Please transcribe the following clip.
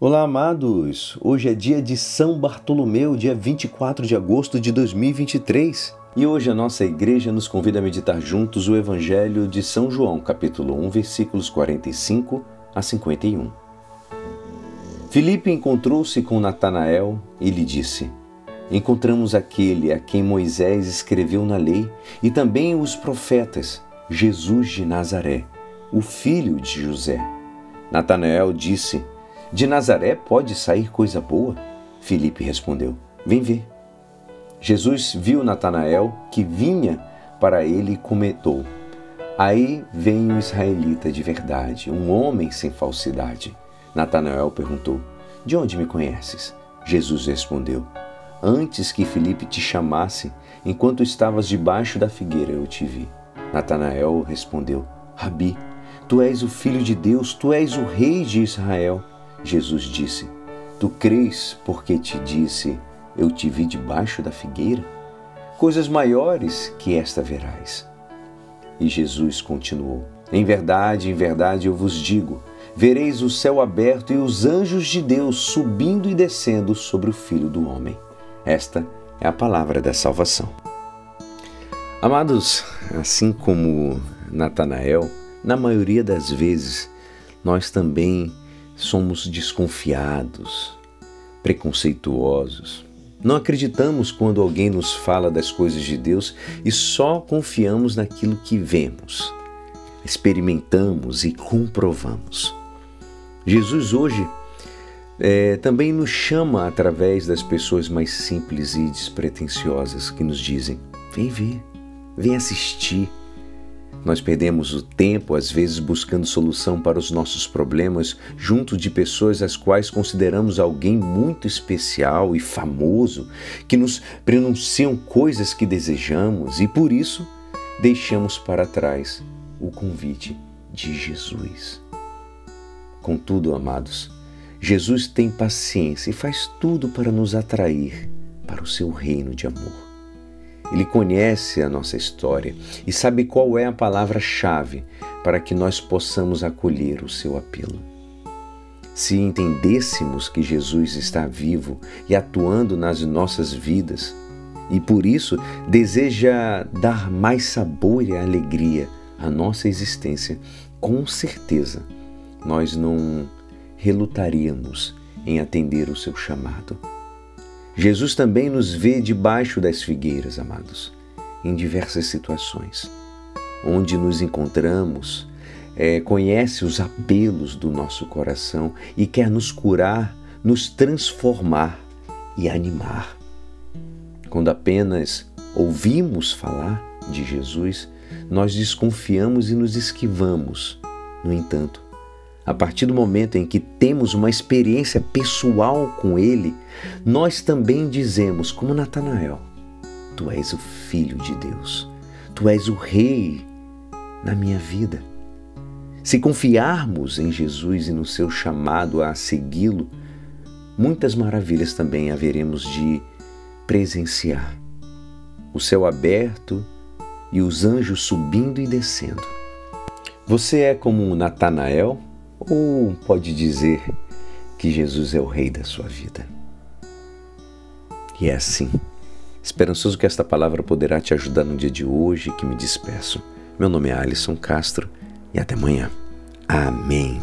Olá, amados! Hoje é dia de São Bartolomeu, dia 24 de agosto de 2023. E hoje a nossa igreja nos convida a meditar juntos o Evangelho de São João, capítulo 1, versículos 45 a 51. Filipe encontrou-se com Natanael e lhe disse: Encontramos aquele a quem Moisés escreveu na lei e também os profetas, Jesus de Nazaré, o filho de José. Natanael disse: de Nazaré pode sair coisa boa? Filipe respondeu: Vem ver. Jesus viu Natanael que vinha para ele e comentou: Aí vem um israelita de verdade, um homem sem falsidade. Natanael perguntou: De onde me conheces? Jesus respondeu: Antes que Filipe te chamasse, enquanto estavas debaixo da figueira, eu te vi. Natanael respondeu: Rabi, tu és o filho de Deus, tu és o rei de Israel. Jesus disse: Tu crês porque te disse, eu te vi debaixo da figueira? Coisas maiores que esta verás. E Jesus continuou: Em verdade, em verdade eu vos digo: vereis o céu aberto e os anjos de Deus subindo e descendo sobre o Filho do Homem. Esta é a palavra da salvação. Amados, assim como Natanael, na maioria das vezes nós também somos desconfiados, preconceituosos. Não acreditamos quando alguém nos fala das coisas de Deus e só confiamos naquilo que vemos, experimentamos e comprovamos. Jesus hoje é, também nos chama através das pessoas mais simples e despretensiosas que nos dizem: vem ver, vem assistir, nós perdemos o tempo, às vezes, buscando solução para os nossos problemas junto de pessoas as quais consideramos alguém muito especial e famoso, que nos pronunciam coisas que desejamos e por isso deixamos para trás o convite de Jesus. Contudo, amados, Jesus tem paciência e faz tudo para nos atrair para o seu reino de amor. Ele conhece a nossa história e sabe qual é a palavra-chave para que nós possamos acolher o seu apelo. Se entendêssemos que Jesus está vivo e atuando nas nossas vidas, e por isso deseja dar mais sabor e alegria à nossa existência, com certeza nós não relutaríamos em atender o seu chamado. Jesus também nos vê debaixo das figueiras, amados, em diversas situações. Onde nos encontramos, é, conhece os apelos do nosso coração e quer nos curar, nos transformar e animar. Quando apenas ouvimos falar de Jesus, nós desconfiamos e nos esquivamos. No entanto, a partir do momento em que temos uma experiência pessoal com Ele, nós também dizemos, como Natanael: Tu és o Filho de Deus, Tu és o Rei na minha vida. Se confiarmos em Jesus e no seu chamado a segui-lo, muitas maravilhas também haveremos de presenciar. O céu aberto e os anjos subindo e descendo. Você é como Natanael? Ou pode dizer que Jesus é o Rei da sua vida. E é assim, esperançoso que esta palavra poderá te ajudar no dia de hoje que me despeço. Meu nome é Alisson Castro e até amanhã. Amém.